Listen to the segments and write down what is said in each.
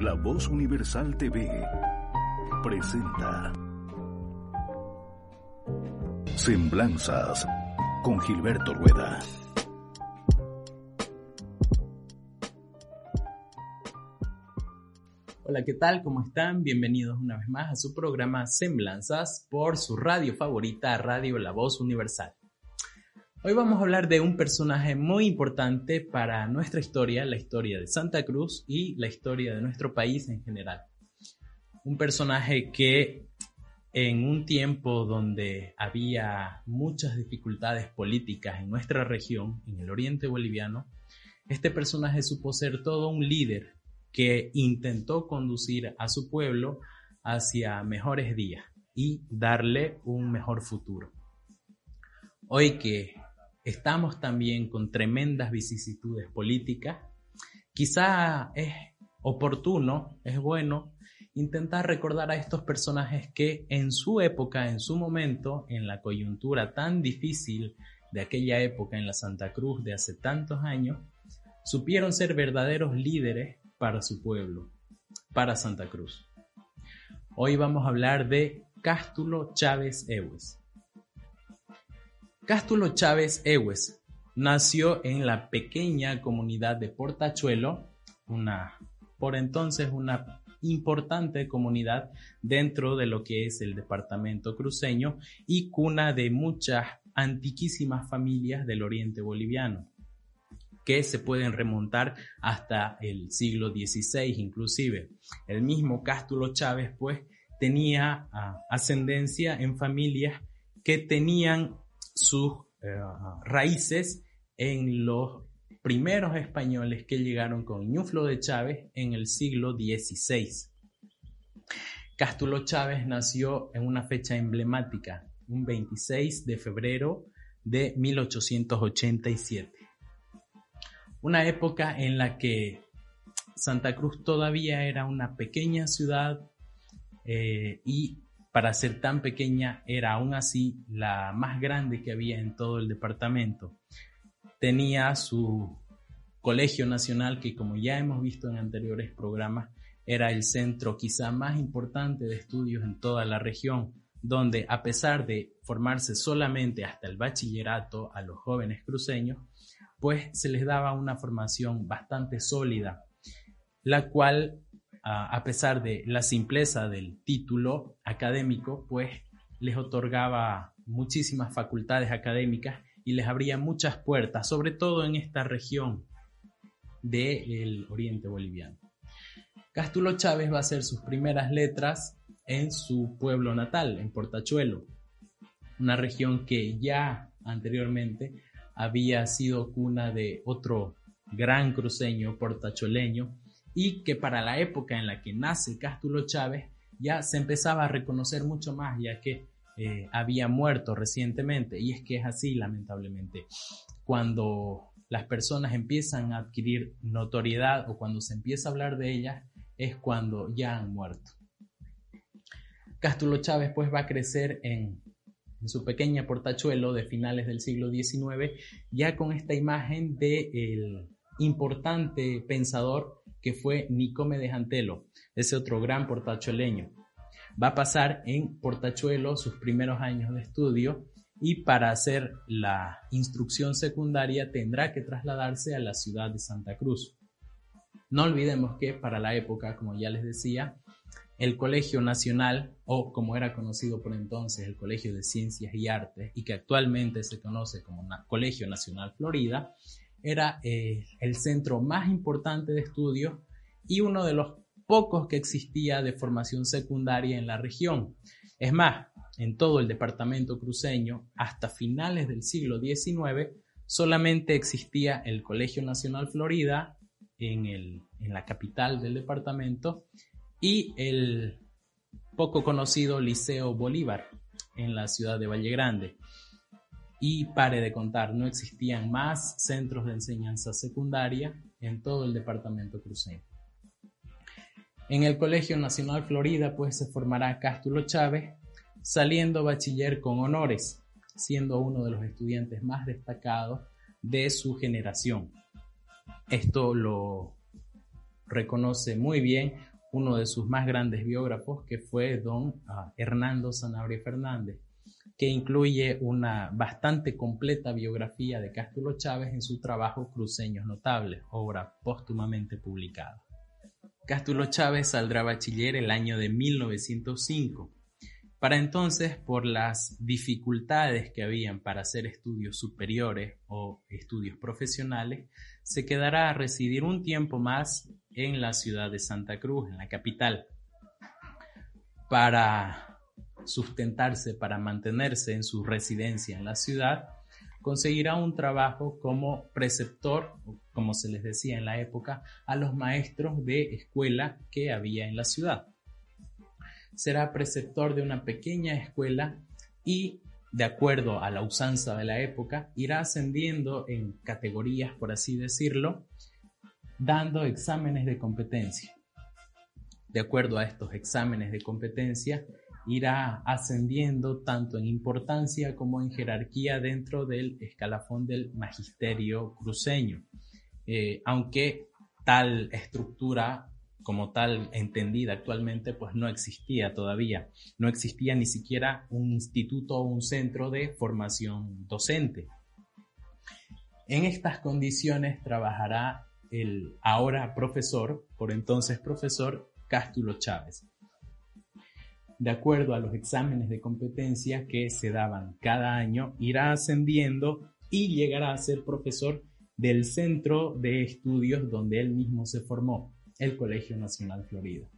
La Voz Universal TV presenta Semblanzas con Gilberto Rueda. Hola, ¿qué tal? ¿Cómo están? Bienvenidos una vez más a su programa Semblanzas por su radio favorita, Radio La Voz Universal. Hoy vamos a hablar de un personaje muy importante para nuestra historia, la historia de Santa Cruz y la historia de nuestro país en general. Un personaje que en un tiempo donde había muchas dificultades políticas en nuestra región, en el oriente boliviano, este personaje supo ser todo un líder que intentó conducir a su pueblo hacia mejores días y darle un mejor futuro. Hoy que estamos también con tremendas vicisitudes políticas, quizá es oportuno, es bueno intentar recordar a estos personajes que en su época, en su momento, en la coyuntura tan difícil de aquella época en la Santa Cruz de hace tantos años, supieron ser verdaderos líderes para su pueblo, para Santa Cruz. Hoy vamos a hablar de Cástulo Chávez Ewes. Cástulo Chávez Ewes nació en la pequeña comunidad de Portachuelo, una por entonces una importante comunidad dentro de lo que es el departamento cruceño y cuna de muchas antiquísimas familias del oriente boliviano que se pueden remontar hasta el siglo XVI inclusive. El mismo Cástulo Chávez pues tenía ah, ascendencia en familias que tenían sus eh, raíces en los primeros españoles que llegaron con Ñuflo de Chávez en el siglo XVI. Cástulo Chávez nació en una fecha emblemática, un 26 de febrero de 1887 una época en la que Santa Cruz todavía era una pequeña ciudad eh, y para ser tan pequeña era aún así la más grande que había en todo el departamento. Tenía su colegio nacional que como ya hemos visto en anteriores programas era el centro quizá más importante de estudios en toda la región, donde a pesar de formarse solamente hasta el bachillerato a los jóvenes cruceños, pues se les daba una formación bastante sólida, la cual, a pesar de la simpleza del título académico, pues les otorgaba muchísimas facultades académicas y les abría muchas puertas, sobre todo en esta región del oriente boliviano. Cástulo Chávez va a hacer sus primeras letras en su pueblo natal, en Portachuelo, una región que ya anteriormente había sido cuna de otro gran cruceño portacholeño y que para la época en la que nace Cástulo Chávez ya se empezaba a reconocer mucho más ya que eh, había muerto recientemente y es que es así lamentablemente cuando las personas empiezan a adquirir notoriedad o cuando se empieza a hablar de ellas es cuando ya han muerto. Cástulo Chávez pues va a crecer en su pequeña portachuelo de finales del siglo XIX, ya con esta imagen del el importante pensador que fue Nicome de Jantelo, ese otro gran portachueleño. Va a pasar en Portachuelo sus primeros años de estudio y para hacer la instrucción secundaria tendrá que trasladarse a la ciudad de Santa Cruz. No olvidemos que para la época, como ya les decía, el Colegio Nacional, o como era conocido por entonces, el Colegio de Ciencias y Artes, y que actualmente se conoce como Colegio Nacional Florida, era eh, el centro más importante de estudios y uno de los pocos que existía de formación secundaria en la región. Es más, en todo el departamento cruceño, hasta finales del siglo XIX, solamente existía el Colegio Nacional Florida en, el, en la capital del departamento y el poco conocido Liceo Bolívar en la ciudad de Valle Grande. Y pare de contar, no existían más centros de enseñanza secundaria en todo el departamento cruceño. En el Colegio Nacional Florida pues se formará Cástulo Chávez, saliendo bachiller con honores, siendo uno de los estudiantes más destacados de su generación. Esto lo reconoce muy bien uno de sus más grandes biógrafos, que fue don ah, Hernando Sanabria Fernández, que incluye una bastante completa biografía de Cástulo Chávez en su trabajo Cruceños Notables, obra póstumamente publicada. Cástulo Chávez saldrá bachiller el año de 1905. Para entonces, por las dificultades que habían para hacer estudios superiores o estudios profesionales, se quedará a residir un tiempo más en la ciudad de Santa Cruz, en la capital, para sustentarse, para mantenerse en su residencia en la ciudad, conseguirá un trabajo como preceptor, como se les decía en la época, a los maestros de escuela que había en la ciudad. Será preceptor de una pequeña escuela y de acuerdo a la usanza de la época, irá ascendiendo en categorías, por así decirlo, dando exámenes de competencia. De acuerdo a estos exámenes de competencia, irá ascendiendo tanto en importancia como en jerarquía dentro del escalafón del magisterio cruceño. Eh, aunque tal estructura como tal entendida actualmente, pues no existía todavía. No existía ni siquiera un instituto o un centro de formación docente. En estas condiciones trabajará el ahora profesor, por entonces profesor, Cástulo Chávez. De acuerdo a los exámenes de competencia que se daban cada año, irá ascendiendo y llegará a ser profesor del centro de estudios donde él mismo se formó el Colegio Nacional Florida.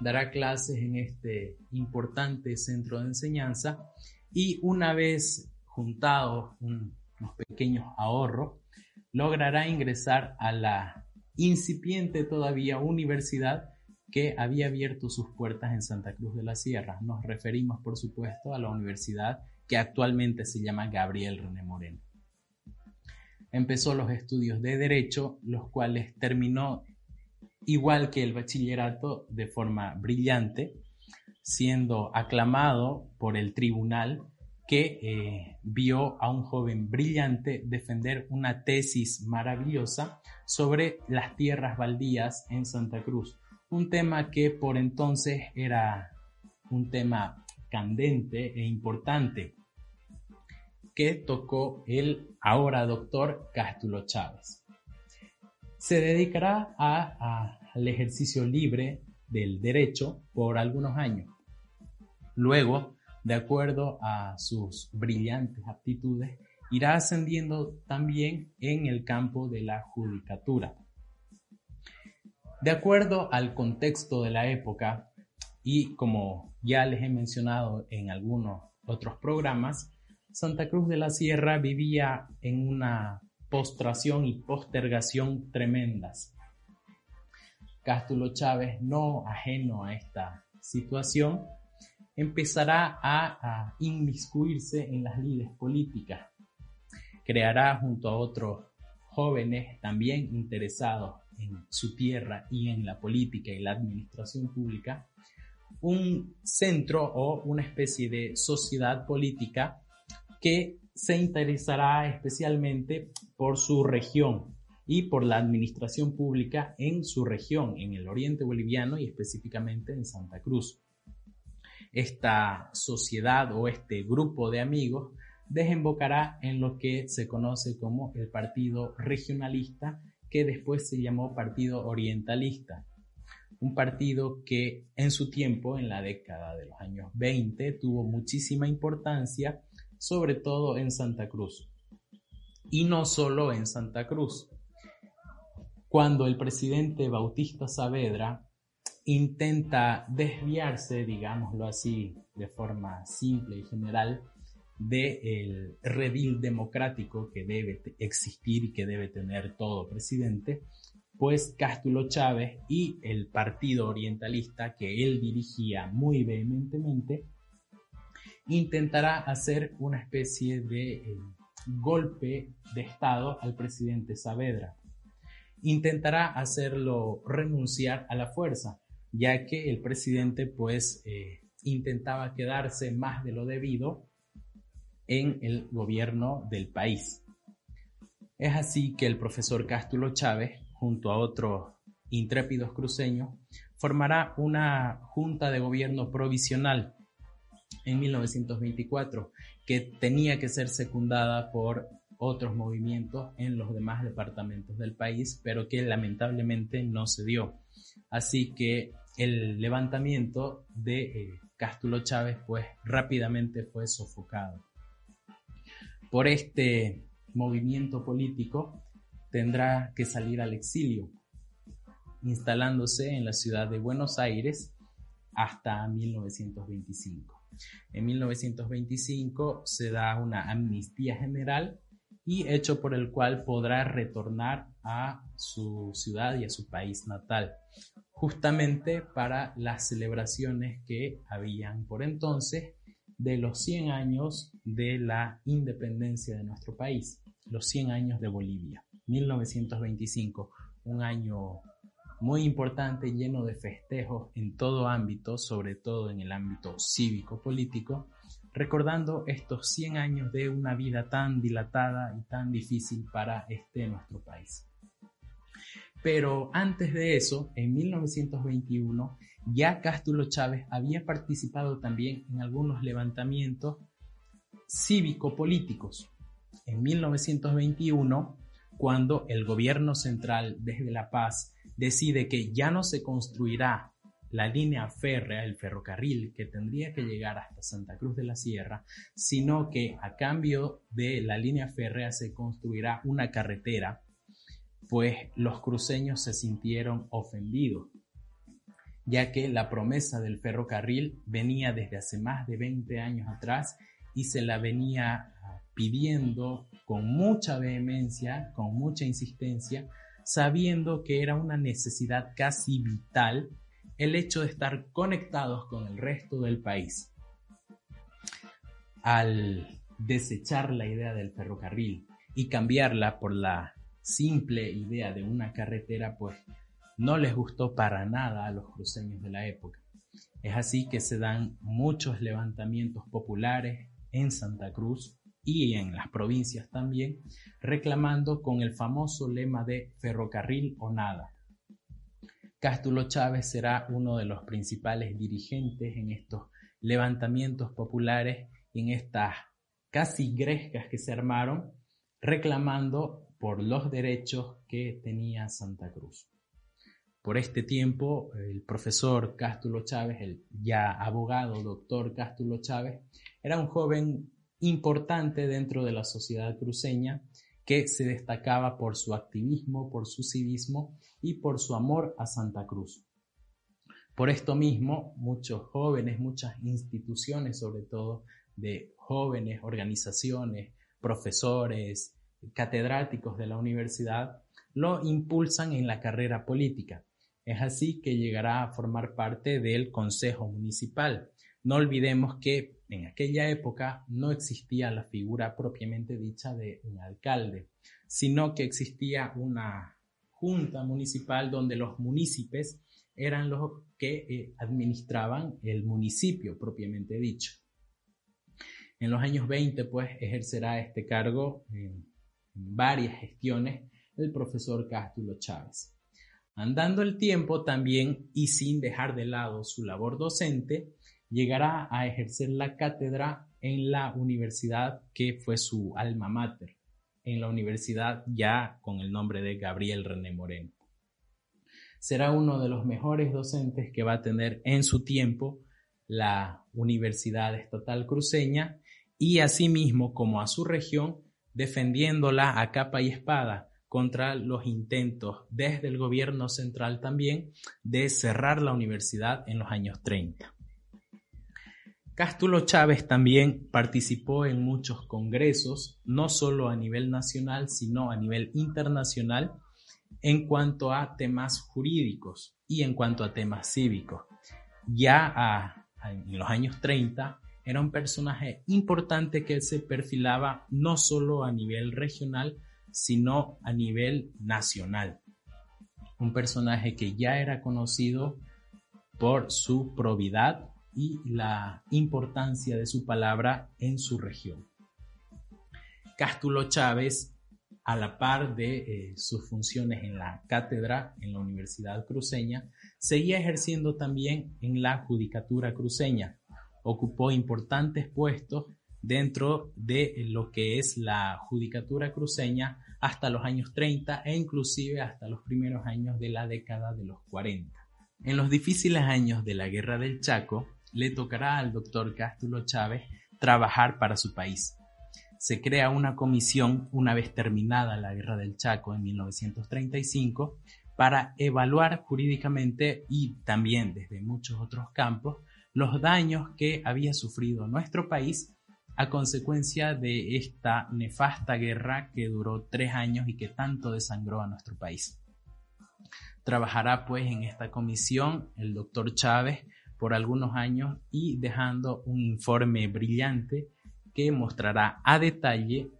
Dará clases en este importante centro de enseñanza y una vez juntados unos pequeños ahorros, logrará ingresar a la incipiente todavía universidad que había abierto sus puertas en Santa Cruz de la Sierra. Nos referimos, por supuesto, a la universidad que actualmente se llama Gabriel René Moreno. Empezó los estudios de Derecho, los cuales terminó igual que el bachillerato de forma brillante, siendo aclamado por el tribunal que eh, vio a un joven brillante defender una tesis maravillosa sobre las tierras baldías en Santa Cruz, un tema que por entonces era un tema candente e importante que tocó el ahora doctor Cástulo Chávez se dedicará al ejercicio libre del derecho por algunos años. Luego, de acuerdo a sus brillantes aptitudes, irá ascendiendo también en el campo de la judicatura. De acuerdo al contexto de la época, y como ya les he mencionado en algunos otros programas, Santa Cruz de la Sierra vivía en una postración y postergación tremendas. Cástulo Chávez, no ajeno a esta situación, empezará a, inmiscuirse en las lides políticas. Creará junto a otros jóvenes también interesados en su tierra y en la política y la administración pública, un centro o una especie de sociedad política que se interesará especialmente por su región y por la administración pública en su región, en el oriente boliviano y específicamente en Santa Cruz. Esta sociedad o este grupo de amigos desembocará en lo que se conoce como el Partido Regionalista, que después se llamó Partido Orientalista. Un partido que en su tiempo, en la década de los años 20, tuvo muchísima importancia sobre todo en Santa Cruz. Y no solo en Santa Cruz. Cuando el presidente Bautista Saavedra intenta desviarse, digámoslo así, de forma simple y general, del redil democrático que debe existir y que debe tener todo presidente, pues Cástulo Chávez y el partido orientalista que él dirigía muy vehementemente intentará hacer una especie de eh, golpe de Estado al presidente Saavedra. Intentará hacerlo renunciar a la fuerza, ya que el presidente pues eh, intentaba quedarse más de lo debido en el gobierno del país. Es así que el profesor Cástulo Chávez, junto a otros intrépidos cruceños, formará una junta de gobierno provisional en 1924 que tenía que ser secundada por otros movimientos en los demás departamentos del país, pero que lamentablemente no se dio. Así que el levantamiento de eh, Chávez pues rápidamente fue sofocado. Por este movimiento político tendrá que salir al exilio, instalándose en la ciudad de Buenos Aires hasta 1925. En 1925 se da una amnistía general y hecho por el cual podrá retornar a su ciudad y a su país natal, justamente para las celebraciones que habían por entonces de los 100 años de la independencia de nuestro país, los 100 años de Bolivia, 1925, un año muy importante, lleno de festejos en todo ámbito, sobre todo en el ámbito cívico-político, recordando estos 100 años de una vida tan dilatada y tan difícil para este nuestro país. Pero antes de eso, en 1921, ya Cástulo Chávez había participado también en algunos levantamientos cívico-políticos. En 1921, cuando el gobierno central desde La Paz decide que ya no se construirá la línea férrea, el ferrocarril que tendría que llegar hasta Santa Cruz de la Sierra, sino que a cambio de la línea férrea se construirá una carretera, pues los cruceños se sintieron ofendidos, ya que la promesa del ferrocarril venía desde hace más de 20 años atrás y se la venía pidiendo con mucha vehemencia, con mucha insistencia sabiendo que era una necesidad casi vital el hecho de estar conectados con el resto del país. Al desechar la idea del ferrocarril y cambiarla por la simple idea de una carretera, pues no les gustó para nada a los cruceños de la época. Es así que se dan muchos levantamientos populares en Santa Cruz y en las provincias también, reclamando con el famoso lema de ferrocarril o nada. Cástulo Chávez será uno de los principales dirigentes en estos levantamientos populares y en estas casi grescas que se armaron, reclamando por los derechos que tenía Santa Cruz. Por este tiempo, el profesor Cástulo Chávez, el ya abogado doctor Cástulo Chávez, era un joven importante dentro de la sociedad cruceña que se destacaba por su activismo, por su civismo y por su amor a Santa Cruz. Por esto mismo, muchos jóvenes, muchas instituciones, sobre todo de jóvenes, organizaciones, profesores, catedráticos de la universidad, lo impulsan en la carrera política. Es así que llegará a formar parte del Consejo Municipal. No olvidemos que en aquella época no existía la figura propiamente dicha de un alcalde, sino que existía una junta municipal donde los municipios eran los que eh, administraban el municipio propiamente dicho. En los años 20, pues, ejercerá este cargo varias gestiones el profesor Cástulo Chávez. Andando el tiempo también y sin dejar de lado su labor docente, llegará a ejercer la cátedra en la universidad que fue su alma mater, en la universidad ya con el nombre de Gabriel René Moreno. Será uno de los mejores docentes que va a tener en su tiempo la Universidad Estatal Cruceña y asimismo como a su región defendiéndola a capa y espada contra los intentos desde el gobierno central también de cerrar la universidad en los años 30. Cástulo Chávez también participó en muchos congresos, no solo a nivel nacional, sino a nivel internacional, en cuanto a temas jurídicos y en cuanto a temas cívicos. Ya en los años 30 era un personaje importante que se perfilaba no solo a nivel regional, sino a nivel nacional. Un personaje que ya era conocido por su probidad y la importancia de su palabra en su región. Cástulo Chávez, a la par de eh, sus funciones en la cátedra en la Universidad Cruceña, seguía ejerciendo también en la Judicatura Cruceña. Ocupó importantes puestos dentro de lo que es la Judicatura Cruceña hasta los años 30 e inclusive hasta los primeros años de la década de los 40. En los difíciles años de la Guerra del Chaco, le tocará al doctor Cástulo Chávez trabajar para su país. Se crea una comisión una vez terminada la Guerra del Chaco en 1935 para evaluar jurídicamente y también desde muchos otros campos los daños que había sufrido nuestro país a consecuencia de esta nefasta guerra que duró tres años y que tanto desangró a nuestro país. Trabajará pues en esta comisión el doctor Chávez por algunos años y dejando un informe brillante que mostrará a detalle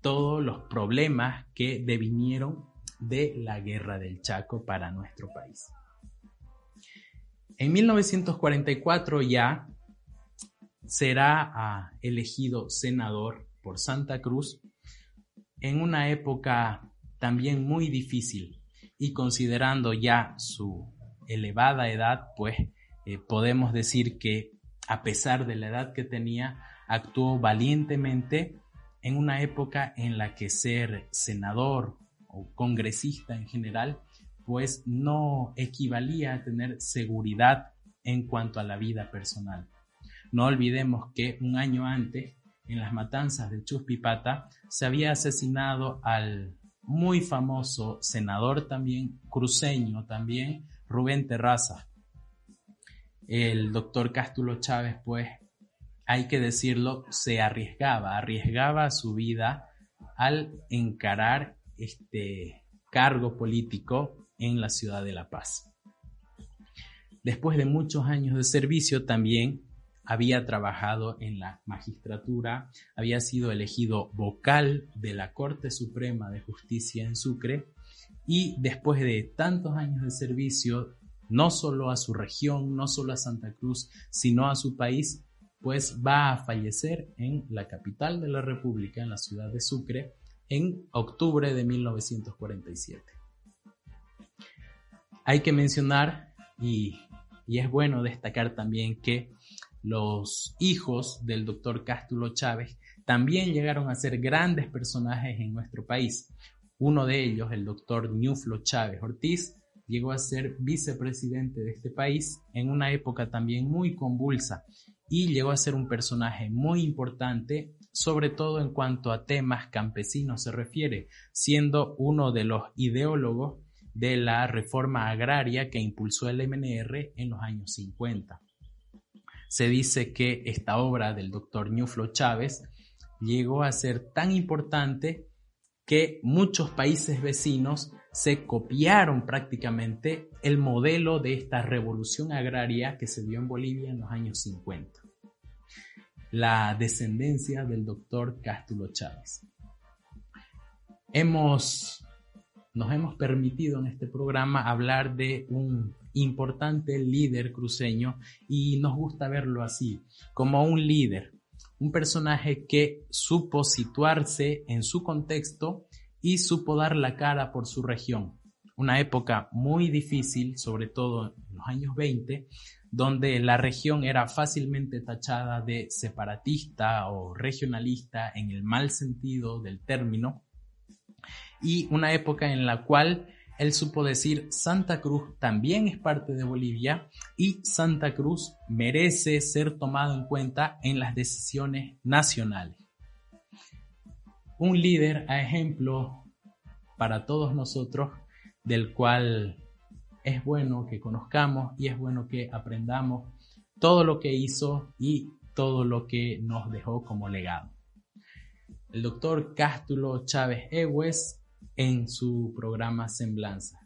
todos los problemas que devinieron de la guerra del Chaco para nuestro país. En 1944 ya será ah, elegido senador por Santa Cruz en una época también muy difícil y considerando ya su elevada edad, pues eh, podemos decir que a pesar de la edad que tenía, actuó valientemente en una época en la que ser senador o congresista en general, pues no equivalía a tener seguridad en cuanto a la vida personal. No olvidemos que un año antes, en las matanzas de Chuspipata, se había asesinado al muy famoso senador también, cruceño también, Rubén Terraza, el doctor Cástulo Chávez, pues, hay que decirlo, se arriesgaba, arriesgaba su vida al encarar este cargo político en la ciudad de La Paz. Después de muchos años de servicio también había trabajado en la magistratura, había sido elegido vocal de la Corte Suprema de Justicia en Sucre y después de tantos años de servicio no solo a su región, no solo a Santa Cruz, sino a su país, pues va a fallecer en la capital de la República, en la ciudad de Sucre, en octubre de 1947. Hay que mencionar, y, y es bueno destacar también que los hijos del doctor Cástulo Chávez también llegaron a ser grandes personajes en nuestro país. Uno de ellos, el doctor Ñuflo Chávez Ortiz, llegó a ser vicepresidente de este país en una época también muy convulsa y llegó a ser un personaje muy importante, sobre todo en cuanto a temas campesinos se refiere, siendo uno de los ideólogos de la reforma agraria que impulsó el MNR en los años 50. Se dice que esta obra del doctor Ñuflo Chávez llegó a ser tan importante que muchos países vecinos se copiaron prácticamente el modelo de esta revolución agraria que se dio en Bolivia en los años 50. La descendencia del doctor Cástulo Chávez. Hemos, nos hemos permitido en este programa hablar de un importante líder cruceño y nos gusta verlo así, como un líder, un personaje que supo situarse en su contexto y supo dar la cara por su región. Una época muy difícil, sobre todo en los años 20, donde la región era fácilmente tachada de separatista o regionalista en el mal sentido del término, y una época en la cual él supo decir Santa Cruz también es parte de Bolivia y Santa Cruz merece ser tomado en cuenta en las decisiones nacionales un líder a ejemplo para todos nosotros, del cual es bueno que conozcamos y es bueno que aprendamos todo lo que hizo y todo lo que nos dejó como legado. El doctor Cástulo Chávez Egues en su programa Semblanza.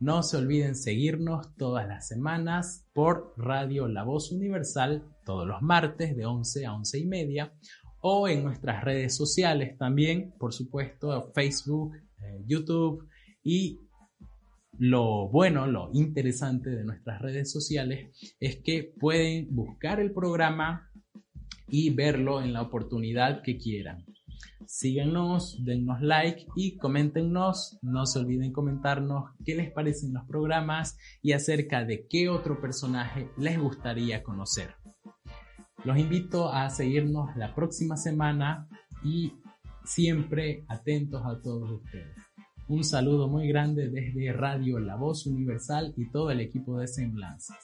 No se olviden seguirnos todas las semanas por Radio La Voz Universal todos los martes de 11 a 11 y media o en nuestras redes sociales también, por supuesto, Facebook, eh, YouTube y lo bueno, lo interesante de nuestras redes sociales es que pueden buscar el programa y verlo en la oportunidad que quieran. Síganos, dennos like y coméntenos. No se olviden comentarnos qué les parecen los programas y acerca de qué otro personaje les gustaría conocer. Los invito a seguirnos la próxima semana y siempre atentos a todos ustedes. Un saludo muy grande desde Radio La Voz Universal y todo el equipo de Semblanzas.